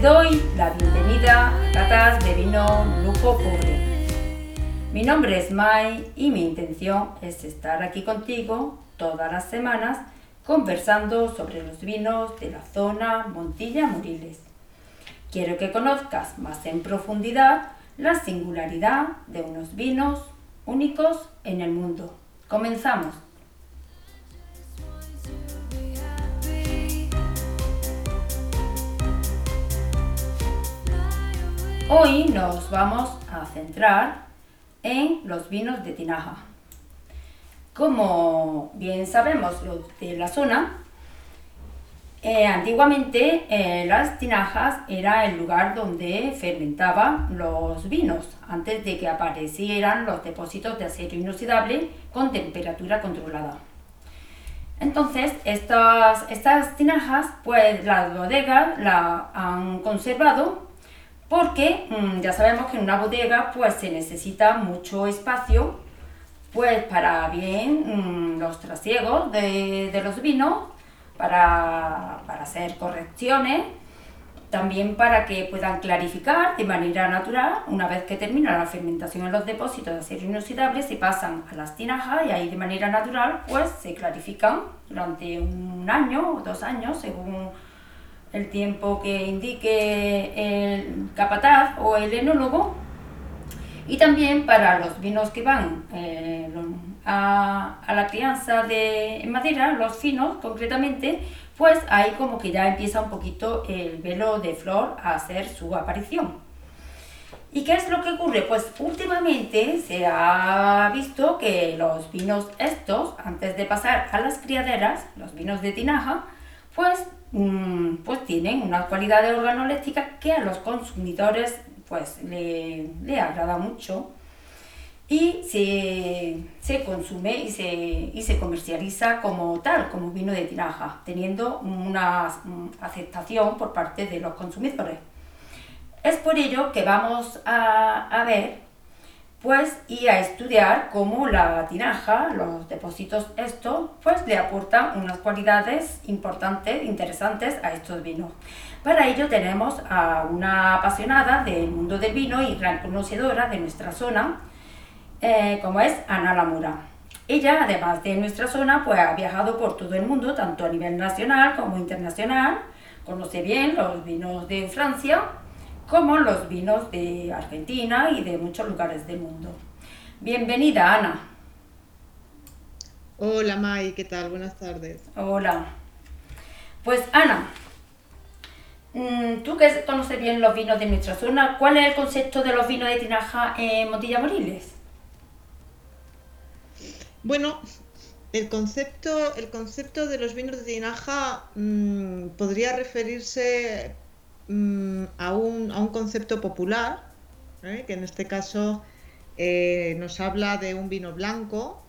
Te doy la bienvenida a Catas de Vino Lujo Pobre. Mi nombre es Mai y mi intención es estar aquí contigo todas las semanas conversando sobre los vinos de la zona Montilla-Moriles. Quiero que conozcas más en profundidad la singularidad de unos vinos únicos en el mundo. Comenzamos. Hoy nos vamos a centrar en los vinos de Tinaja. Como bien sabemos los de la zona, eh, antiguamente eh, las tinajas era el lugar donde fermentaban los vinos antes de que aparecieran los depósitos de acero inoxidable con temperatura controlada. Entonces, estas, estas tinajas, pues las bodegas la han conservado porque mm, ya sabemos que en una bodega pues se necesita mucho espacio pues para bien mm, los trasiegos de, de los vinos para, hacer correcciones, también para que puedan clarificar de manera natural, una vez que termina la fermentación en los depósitos de acero inoxidable, se pasan a las tinajas y ahí de manera natural pues se clarifican durante un año o dos años, según el tiempo que indique el capataz o el enólogo, y también para los vinos que van eh, a, la crianza de madera, los finos concretamente, pues ahí como que ya empieza un poquito el velo de flor a hacer su aparición. ¿Y qué es lo que ocurre? Pues últimamente se ha visto que los vinos estos, antes de pasar a las criaderas, los vinos de tinaja, pues, mm, pues tienen unas cualidades organolépticas que a los consumidores pues le, le agrada mucho y se, consume y se, y se, comercializa como tal, como vino de tinaja, teniendo una aceptación por parte de los consumidores. Es por ello que vamos a, ver pues, y a estudiar cómo la tinaja, los depósitos estos, pues le aportan unas cualidades importantes, interesantes a estos vinos. Para ello tenemos a una apasionada del mundo del vino y gran conocedora de nuestra zona, eh, como es Ana Lamura. Ella, además de nuestra zona, pues ha viajado por todo el mundo, tanto a nivel nacional como internacional. Conoce bien los vinos de Francia, como los vinos de Argentina y de muchos lugares del mundo. Bienvenida, Ana. Hola, Mai, ¿qué tal? Buenas tardes. Hola. Pues, Ana, mm, tú que conoces bien los vinos de nuestra zona, ¿cuál es el concepto de los vinos de tinaja en Montilla Moriles? Bueno, el concepto, el concepto de los vinos de tinaja mm, podría referirse mm, a, un, a, un, concepto popular, ¿eh? que en este caso eh, nos habla de un vino blanco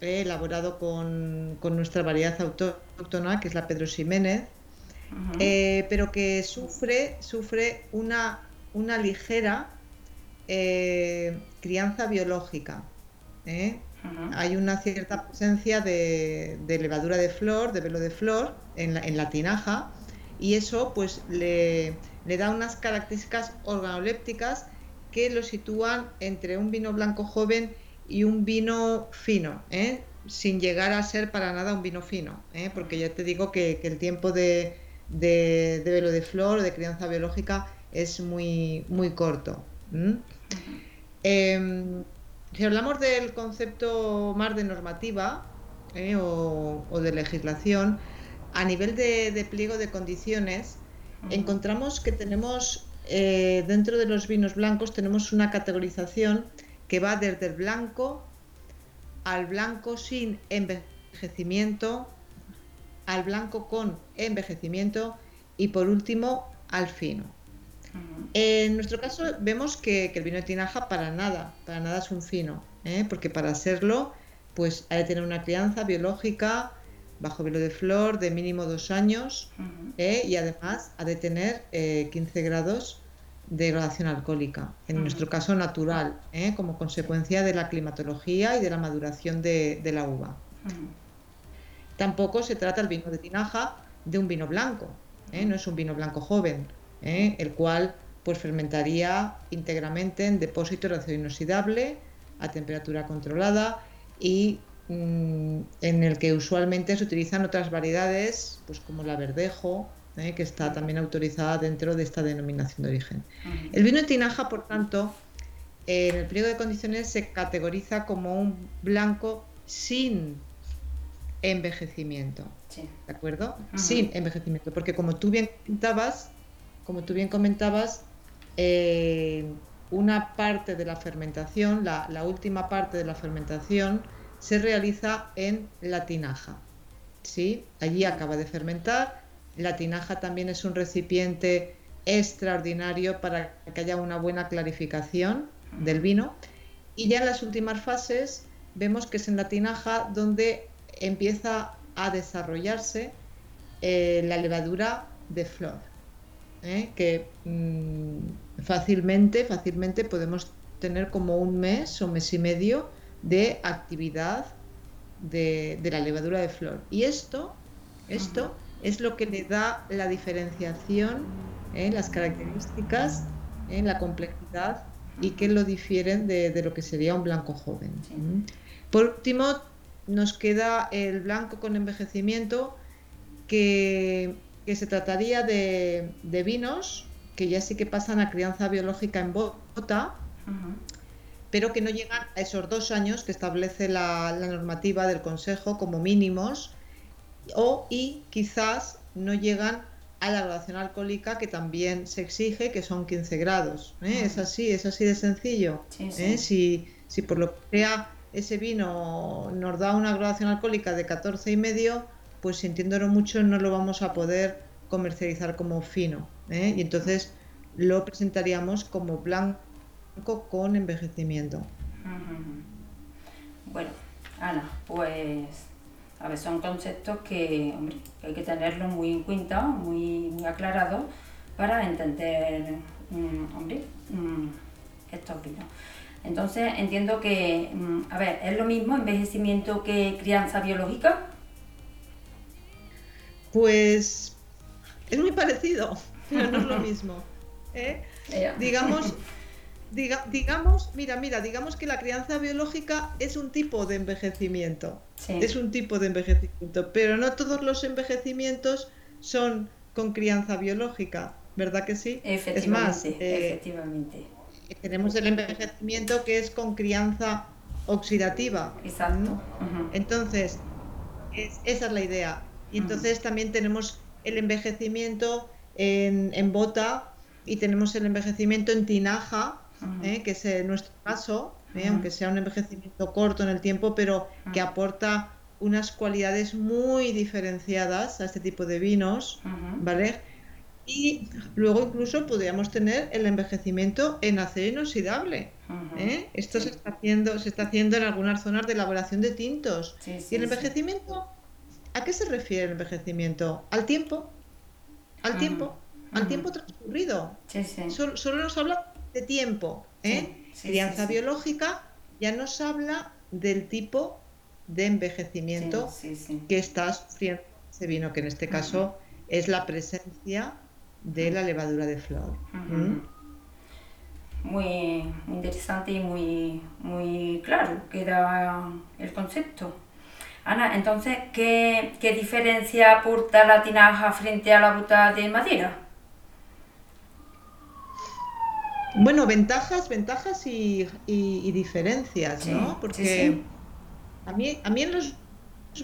eh, elaborado con, nuestra variedad autóctona, que es la Pedro Ximénez, pero que sufre, sufre una, una ligera crianza biológica. Hay una cierta presencia de, levadura de flor, de velo de flor en la, tinaja y eso pues le, da unas características organolépticas que lo sitúan entre un vino blanco joven y un vino fino, ¿eh? sin llegar a ser para nada un vino fino, ¿eh? porque ya te digo que, el tiempo de, velo de flor, de crianza biológica, es muy, muy corto. Si hablamos del concepto más de normativa eh, o, de legislación, a nivel de, pliego de condiciones, encontramos que tenemos eh, dentro de los vinos blancos tenemos una categorización que va desde el blanco al blanco sin envejecimiento, al blanco con envejecimiento y por último al fino. En nuestro caso vemos que, el vino de tinaja para nada, para nada es un fino, ¿eh? porque para serlo pues ha de tener una crianza biológica bajo velo de flor de mínimo dos años ¿eh? y además ha de tener 15 eh, grados de gradación alcohólica, en nuestro caso natural, como consecuencia de la climatología y de la maduración de, de la uva. Tampoco se trata el vino de tinaja de un vino blanco, no es un vino blanco joven, ¿eh? el cual pues fermentaría íntegramente en depósito de acero inoxidable a temperatura controlada y mm, en el que usualmente se utilizan otras variedades, pues como la verdejo, ¿eh? que está también autorizada dentro de esta denominación de origen. El vino de tinaja, por tanto, en el pliego de condiciones se categoriza como un blanco sin envejecimiento. ¿De acuerdo? Sin envejecimiento. Porque como tú bien comentabas, como tú bien comentabas, eh, una parte de la fermentación, la, última parte de la fermentación, se realiza en la tinaja. ¿sí? Allí acaba de fermentar. La tinaja también es un recipiente extraordinario para que haya una buena clarificación del vino. Y ya en las últimas fases vemos que es en la tinaja donde empieza a desarrollarse eh, la levadura de flor, ¿eh? que mm, fácilmente, fácilmente podemos tener como un mes o mes y medio de actividad de, la levadura de flor. Y esto, esto es lo que le da la diferenciación, ¿eh? las características, en la complejidad y que lo difieren de, lo que sería un blanco joven. Por último, nos queda el blanco con envejecimiento, que, se trataría de, vinos que ya sí que pasan a crianza biológica en bota, pero que no llegan a esos dos años que establece la, normativa del Consejo como mínimos, o y quizás no llegan a la graduación alcohólica que también se exige, que son 15 grados. ¿eh? Es así, es así de sencillo. ¿eh? Si, si por lo que sea ese vino nos da una graduación alcohólica de 14 y medio, pues sintiéndolo mucho no lo vamos a poder comercializar como fino. ¿eh? Y entonces lo presentaríamos como blanco con envejecimiento. Bueno, Ana, pues a ver, son conceptos que, hay que tenerlos muy en cuenta, muy, muy aclarados para entender, mm, hombre, mm, estos vinos. Entonces entiendo que, mm, a ver, ¿es lo mismo envejecimiento que crianza biológica? Pues es muy parecido, pero no es lo mismo. ¿eh? Digamos, digamos, mira, mira, digamos que la crianza biológica es un tipo de envejecimiento. Es un tipo de envejecimiento, pero no todos los envejecimientos son con crianza biológica, ¿verdad que sí? Efectivamente, es más, eh, efectivamente tenemos el envejecimiento que es con crianza oxidativa. Exacto. Entonces, esa es la idea. Y entonces también tenemos el envejecimiento en, bota y tenemos el envejecimiento en tinaja, ¿eh? que es nuestro caso, ¿eh? aunque sea un envejecimiento corto en el tiempo, pero que aporta unas cualidades muy diferenciadas a este tipo de vinos, ¿vale? Y luego incluso podríamos tener el envejecimiento en acero inoxidable. ¿eh? Esto se, está haciendo, se está haciendo en algunas zonas de elaboración de tintos. y el envejecimiento, ¿a qué se refiere el envejecimiento? Al tiempo. Al tiempo. Al tiempo transcurrido. Solo, nos habla de tiempo. ¿eh? Crianza biológica ya nos habla del tipo de envejecimiento que está sufriendo ese vino, que en este caso es la presencia de la levadura de flor. ¿Mm? Muy, interesante y muy, muy claro queda el concepto. Ana, entonces, ¿qué, diferencia aporta la tinaja frente a la bota de madera? Bueno, ventajas, ventajas y, diferencias, ¿no? Porque A, mí, a mí en los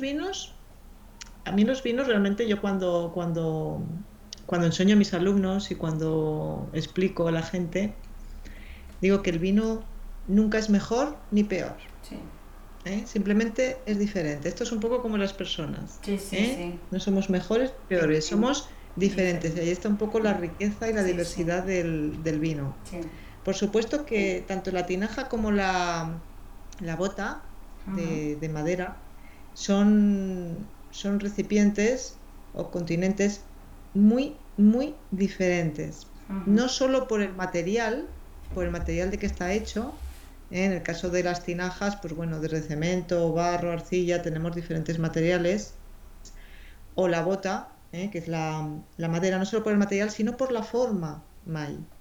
vinos, a mí en los vinos realmente yo cuando, cuando cuando enseño a mis alumnos y cuando explico a la gente, digo que el vino nunca es mejor ni peor. ¿Eh? Simplemente es diferente. Esto es un poco como las personas. ¿eh? No somos mejores ni peores, somos diferentes. Y ahí está un poco la riqueza y la diversidad del, vino. Por supuesto que tanto la tinaja como la, la bota de, de, madera son, son recipientes o continentes muy, muy diferentes. No solo por el material, por el material de que está hecho. ¿eh? En el caso de las tinajas, pues bueno, desde cemento, barro, arcilla, tenemos diferentes materiales. O la bota, ¿eh? que es la, la madera, no solo por el material, sino por la forma,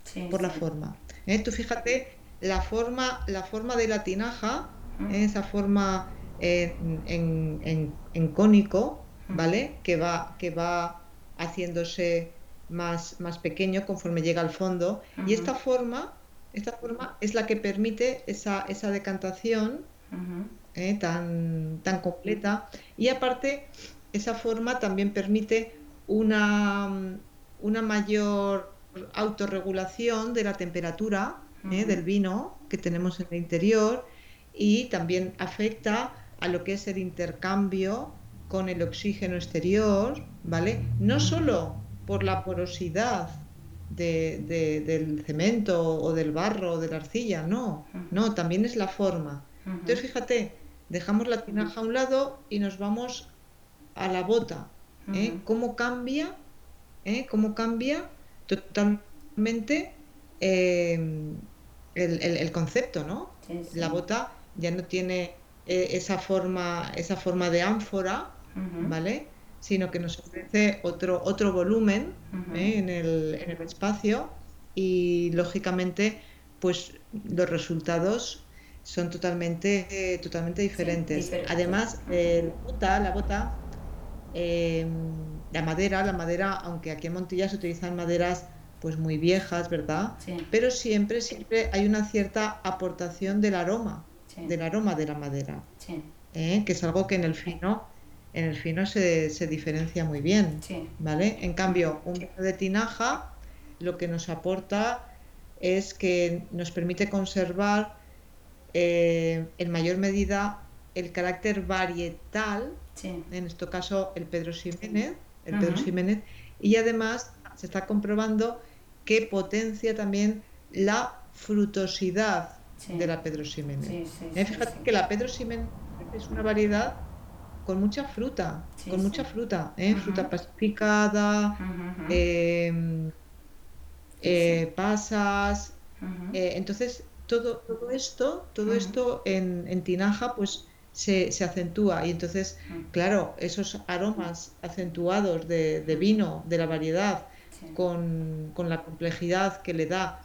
Sí, por la forma. ¿eh? Tú fíjate la forma, la forma de la tinaja, Ujú. ¿eh? esa forma eh, en, en- en cónico, Ujú. ¿vale? Que va, que va haciéndose más, más pequeño conforme llega al fondo. Y Ujú. esta forma, esta forma es la que permite esa, esa decantación Ujú. ¿eh? tan, tan completa. Y aparte, esa forma también permite una, una mayor autorregulación de la temperatura ¿eh? Del vino que tenemos en el interior y también afecta a lo que es el intercambio con el oxígeno exterior, ¿vale? No solo por la porosidad de- de- del cemento o del barro o de la arcilla, no, no, también es la forma. Entonces, fíjate, dejamos la tinaja a un lado y nos vamos a la bota. ¿Eh? ¿Cómo cambia? ¿eh? ¿Cómo cambia totalmente eh, el, el- el concepto, ¿no? Sí, sí. La bota ya no tiene eh, esa forma, esa forma de ánfora. ¿vale? Sino que nos ofrece otro, otro volumen en el, en el espacio y lógicamente pues los resultados son totalmente, eh, totalmente diferentes. diferentes. Además, eh, la bota, la bota, eh, la madera, la madera, aunque aquí en Montilla se utilizan maderas pues muy viejas, ¿verdad? Sí, Pero siempre, siempre hay una cierta aportación del aroma, sí, del aroma de la madera, sí, ¿eh? que es algo que en el fino, en el fino se, se diferencia muy bien. ¿vale? En cambio, un vino de tinaja lo que nos aporta es que nos permite conservar eh, en mayor medida el carácter varietal, sí. en este caso el Pedro Ximénez, el Pedro. Ximénez, y además se está comprobando que potencia también la frutosidad Sí. de la Pedro Ximénez. Sí, Eh, Fíjate que la Pedro Ximénez es una variedad con mucha fruta, con mucha fruta, ¿eh? Fruta pacificada, ujú. eh, pasas. Entonces, todo, todo esto, todo esto en, en tinaja, pues se, se acentúa. Y entonces, Ujú. claro, esos aromas acentuados de, de vino, de la variedad, Sí. con, con la complejidad que le da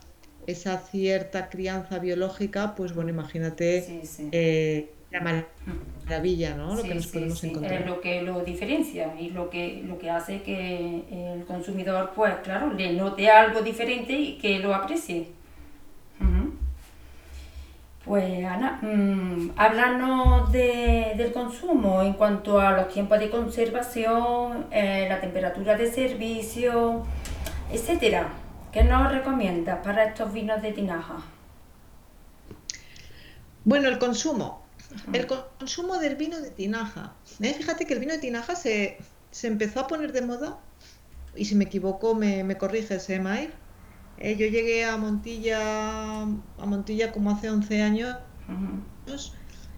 esa cierta crianza biológica, pues bueno, imagínate Sí, sí. eh, la Ujú. maravilla, ¿no? Lo Sí, que nos podemos sí. encontrar. Es lo que lo diferencia y lo que, lo que hace que el consumidor, pues claro, le note algo diferente y que lo aprecie. Pues Ana, mm, háblanos de- del consumo en cuanto a los tiempos de conservación, eh, la temperatura de servicio, etcétera. ¿Qué nos recomiendas para estos vinos de tinaja? Bueno, el consumo. El consumo del vino de tinaja. ¿eh? Fíjate que el vino de tinaja se, se empezó a poner de moda, y si me equivoco me, me corriges, ¿eh, Mair? Eh, yo llegué a Montilla, a Montilla como hace 11 años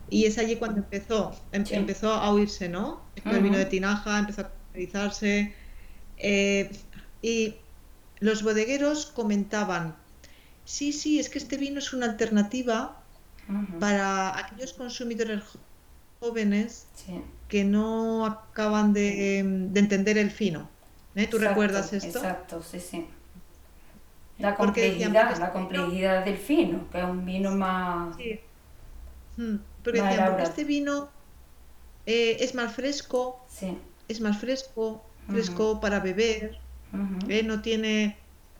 y es allí cuando empezó, em- Sí. empezó a oírse, ¿no? Del vino de tinaja, empezó a comercializarse. eh, y los bodegueros comentaban, sí, sí, es que este vino es una alternativa para aquellos consumidores jóvenes Sí. que no acaban de, de entender el fino. ¿eh? ¿Tú Exacto, recuerdas esto? Exacto, sí, sí. La complejidad, la vino- complejidad del fino, que es un vino más... Sí. Mm, Porque Más este vino eh, es más fresco, Sí. es más fresco, fresco para beber. ¿eh? no tiene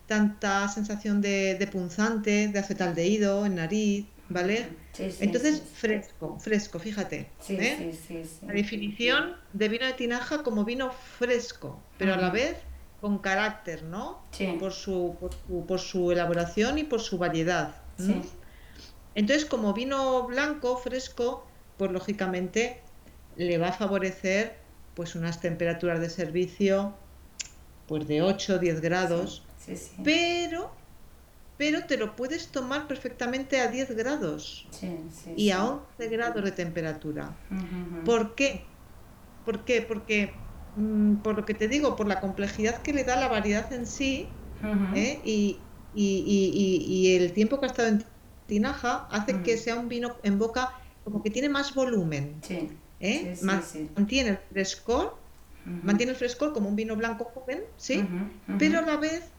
tanta sensación de, de punzante, de acetaldehído en nariz, ¿vale? Sí, sí, Entonces, sí, fresco, fresco, fíjate. sí, ¿eh? sí, sí, sí. La definición de vino de tinaja como vino fresco, pero a la vez con carácter, ¿no? Sí. Por su, por su, por su elaboración y por su variedad. Sí. Entonces, como vino blanco, fresco, pues lógicamente le va a favorecer pues unas temperaturas de servicio pues de 8 o 10 grados, Sí, sí. pero, pero te lo puedes tomar perfectamente a 10 grados Sí, sí, y a 11 grados de temperatura. Ujú, ujú. ¿Por qué? ¿Por qué? Porque, mm, por lo que te digo, por la complejidad que le da la variedad en sí. ¿eh? y, y- y- el tiempo que ha estado en tinaja hace que sea un vino en boca como que tiene más volumen, Sí. ¿eh? Sí, mantiene el frescor, mantiene el frescor como un vino blanco joven, ¿sí? Pero a la vez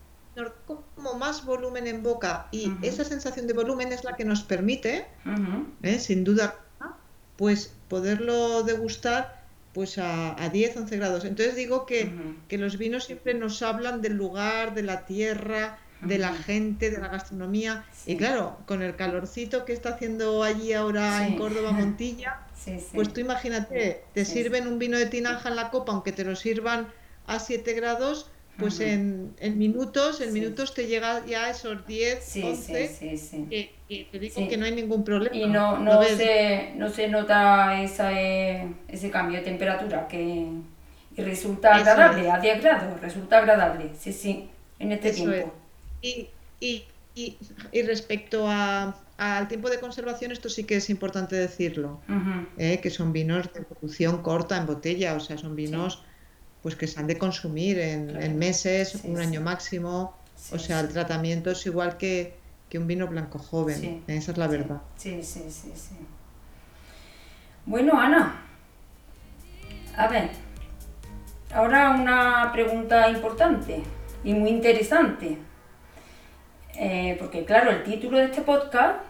como más volumen en boca y esa sensación de volumen es la que nos permite, ¿eh? sin duda, pues poderlo degustar pues a, a 10, 11 grados. Entonces digo que, que los vinos siempre nos hablan del lugar, de la tierra, de la gente, de la gastronomía. Sí. Y claro, con el calorcito que está haciendo allí ahora Sí. en Córdoba, Montilla, Sí, pues tú imagínate, te sirven un vino de tinaja en la copa, aunque te lo sirvan a 7 grados, pues en, en minutos, en Sí. minutos te llega ya esos 10, Sí, 11, sí, que, que te digo que no hay ningún problema. Y no, ¿Lo no, se, no se nota esa, eh, ese cambio de temperatura que y resulta Eso agradable, es. a 10 grados, resulta agradable, sí, sí, en este Eso tiempo. Y, y, y, y respecto a- al tiempo de conservación, esto sí que es importante decirlo, ¿eh? que son vinos de producción corta en botella, o sea, son vinos pues que se han de consumir en, Claro. en meses, Sí, un sí. año máximo, Sí, o sea, el tratamiento es igual que, que un vino blanco joven, esa es la verdad. Sí, sí, sí, sí. Bueno, Ana, a ver, ahora una pregunta importante y muy interesante. Eh, porque claro, el título de este podcast,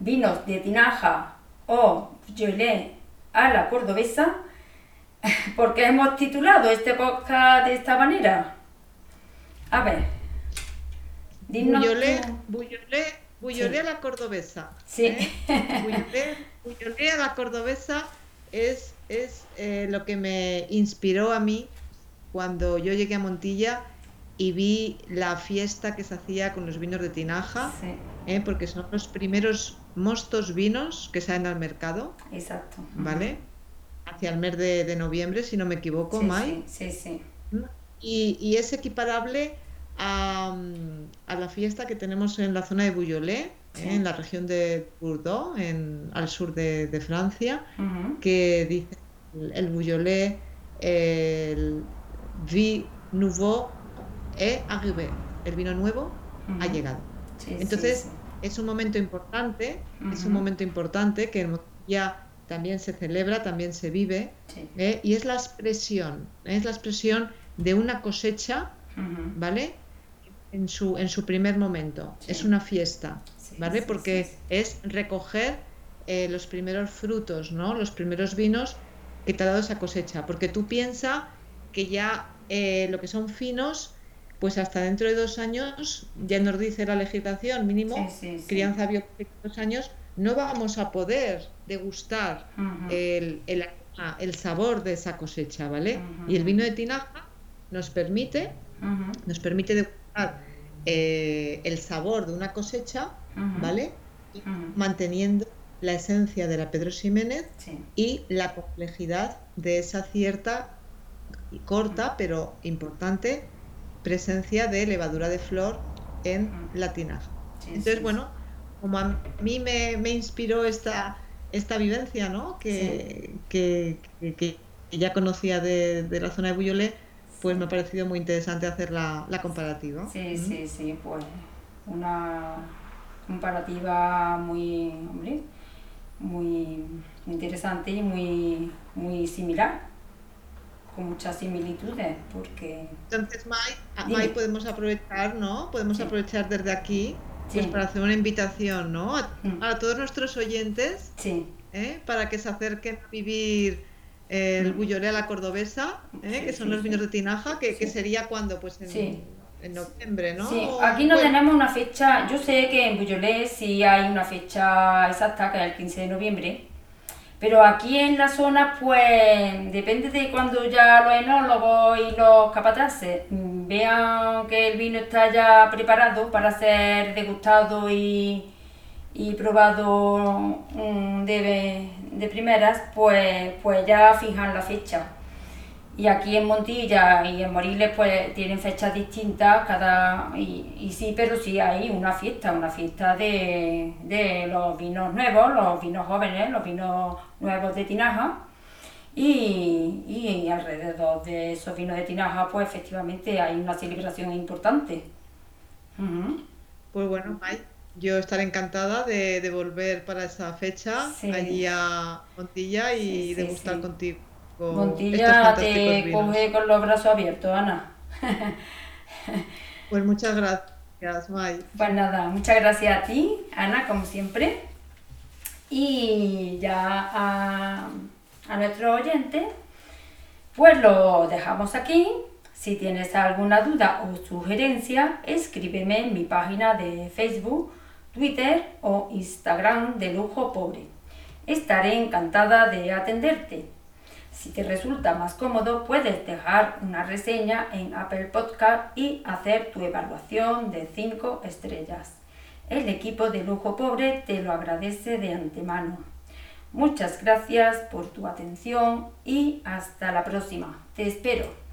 Vinos de Tinaja o Jolet a la Cordobesa, ¿por qué hemos titulado este podcast de esta manera? A ver, dinos Buyolé Sí. a la cordobesa. Sí. ¿eh? A la cordobesa es, es eh, lo que me inspiró a mí cuando yo llegué a Montilla y vi la fiesta que se hacía con los vinos de tinaja, Sí, ¿eh? porque son los primeros mostos vinos que salen al mercado, exacto. ¿vale? Hacia el mes de, de noviembre, si no me equivoco, Sí, Mai. sí, sí, sí. Y, y es equiparable a, mm, a la fiesta que tenemos en la zona de Bouillolé, Sí. ¿eh? en la región de Bordeaux, en, al sur de, de Francia, que dice el, el Bouillolé, el Vie Nouveau est arrivé, el vino nuevo ha llegado. Entonces, es un momento importante, es un momento importante que Montilla también se celebra, también se vive, Sí. ¿eh? y es la expresión, es la expresión de una cosecha. ¿vale? En su, en su primer momento. Sí. Es una fiesta, Sí, ¿vale? Porque es recoger eh, los primeros frutos, ¿no? Los primeros vinos que te ha dado esa cosecha. Porque tú piensas que ya eh, lo que son finos, pues hasta dentro de dos años, ya nos dice la legislación mínimo, crianza biológica dos años, no vamos a poder degustar el, el el sabor de esa cosecha, ¿vale? Y el vino de tinaja nos permite nos permite degustar eh, el sabor de una cosecha. ¿vale? Manteniendo la esencia de la Pedro Ximénez Sí. y la complejidad de esa cierta y corta pero importante presencia de levadura de flor en la tinaja. Sí, Entonces, sí, bueno, como a mí me, me inspiró esta, esta vivencia, ¿no? Que, que, que- que ya conocía de, de la zona de Buyolé, pues me ha parecido muy interesante hacer la, la comparativa. Sí, sí, sí, pues una comparativa muy, hombre, muy interesante y muy, muy similar, con muchas similitudes, porque Entonces, Mai, podemos aprovechar, ¿no? Podemos Sí. aprovechar desde aquí pues, Sí. para hacer una invitación, ¿no? A, a todos nuestros oyentes, sí, ¿eh? Para que se acerquen a vivir el. Buyolé a la cordobesa, ¿eh? Que son los vinos de tinaja, que, que sería cuando, pues en, noviembre, ¿no? Sí, aquí no tenemos una fecha, yo sé que en Buyolé sí hay una fecha exacta, que es el 15 de noviembre, pero aquí en la zona, pues depende de cuando ya los enólogos y los capataces mm, vean que el vino está ya preparado para ser degustado y, y probado mm, de, de primeras, pues, pues ya fijan la fecha. Y aquí en Montilla y en Moriles pues tienen fechas distintas cada y, y sí, pero sí hay una fiesta, una fiesta de, de los vinos nuevos, los vinos jóvenes, los vinos nuevos de tinaja. Y, y alrededor de esos vinos de tinaja pues efectivamente hay una celebración importante. Pues bueno, Mai, yo estaré encantada de, de volver para esa fecha Sí. allí a Montilla y Sí, sí, degustar contigo Montilla te vinos. coge con los brazos abiertos, Ana. Pues muchas gracias, May. Pues nada, muchas gracias a ti, Ana, como siempre. Y ya a, a nuestro oyente, pues lo dejamos aquí. Si tienes alguna duda o sugerencia, escríbeme en mi página de Facebook, Twitter o Instagram de Lujo Pobre. Estaré encantada de atenderte. Si te resulta más cómodo, puedes dejar una reseña en Apple Podcast y hacer tu evaluación de 5 estrellas. El equipo de Lujo Pobre te lo agradece de antemano. Muchas gracias por tu atención y hasta la próxima. Te espero.